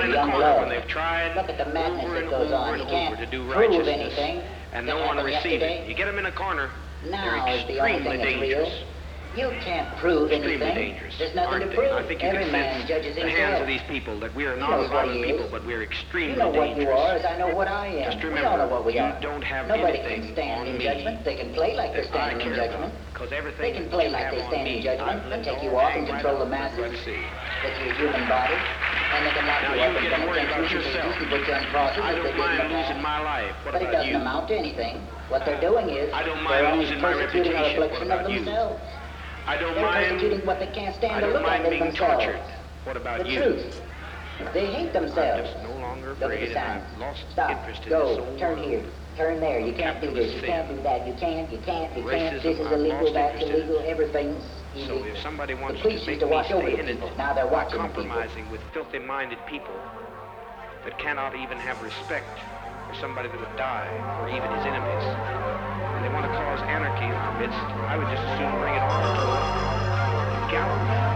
somebody in the corner love. when they've tried Look at the madness over that and goes over on. and You can't over to do prove righteousness, anything and that no one happened receive yesterday. it. You get them in a corner, Now they're is the only extremely thing that's real. dangerous. You can't prove Extremely anything. dangerous. There's nothing aren't to they? prove. I think you Every can man sense judges the himself. hands of these people that we are not knows what violent he people, is. but we're extremely You know what you dangerous. are as I know what I am. Just we remember, all know what we you are. don't have Nobody anything can stand on in me judgment. They can play like they're that I standing in care judgment. Because They can that play you like have they on stand in judgment I've and take all you off and right control the masses. Take your human body, Now, you get worried about yourself. I don't mind losing my life. What But it about doesn't you? amount to anything. What they're doing is I don't mind losing my reputation. What about you? I don't They're persecuting what they can't stand to look mind in being themselves. tortured. What about The you? truth. They hate themselves. Longer afraid, and. I've lost Stop. interest in Go. this whole Turn world. here. Turn there. You can't do this. You can't do that. You can't. You can't. You can't. This is I've illegal. lost That's interest in it. illegal. Everything's So illegal. if somebody wants police to used make to me watch over stay the in it people. Now they're watching the people. compromising with filthy-minded people that cannot even have respect for somebody that would die or even his enemies, and they want to cause anarchy in our midst, I would just as soon bring it on to a gallows.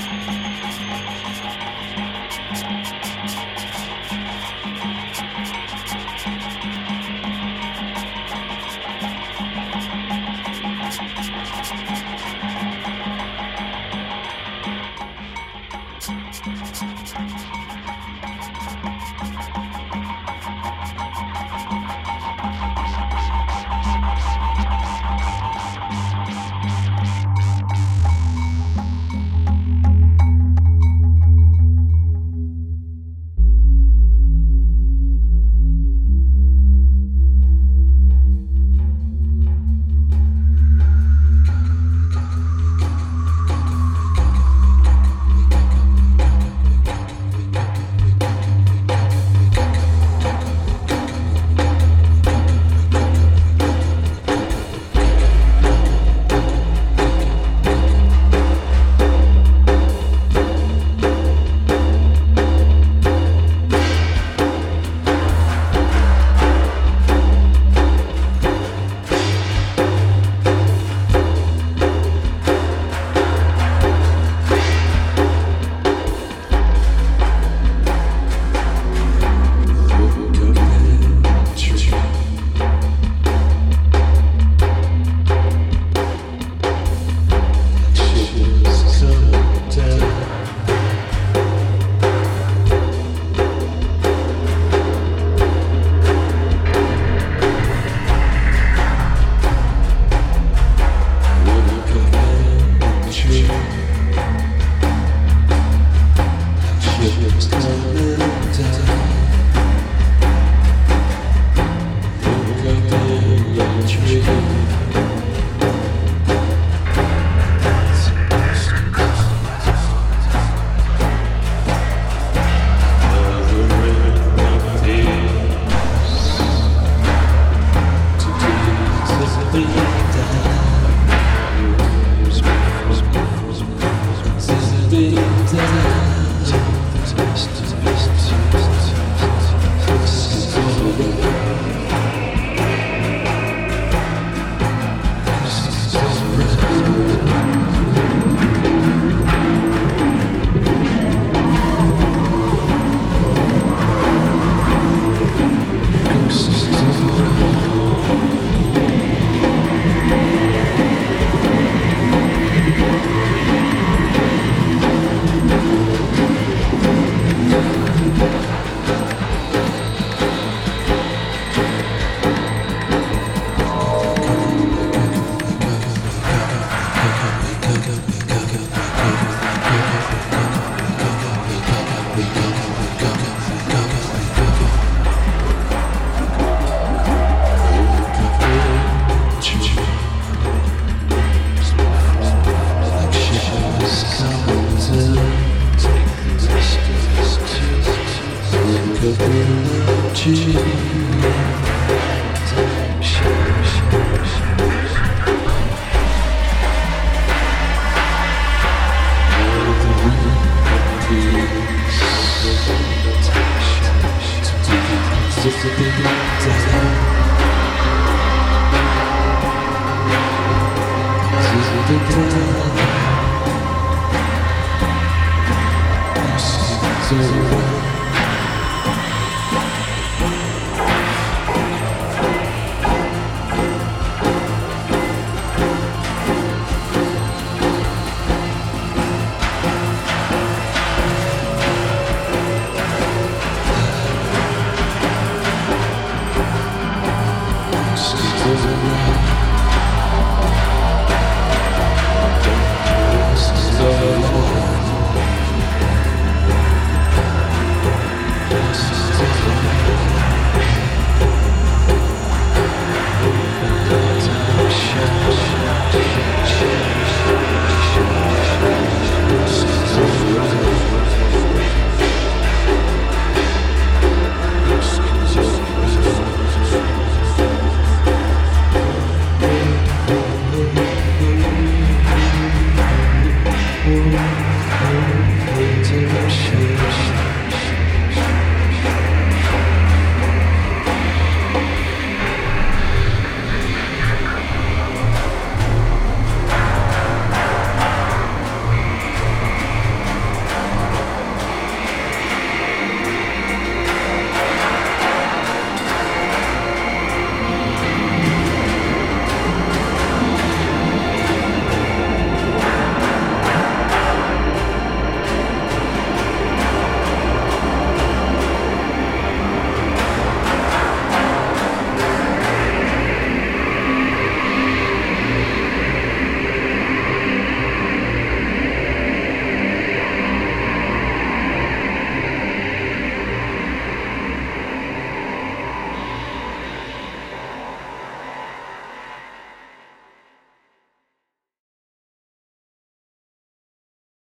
Thank you.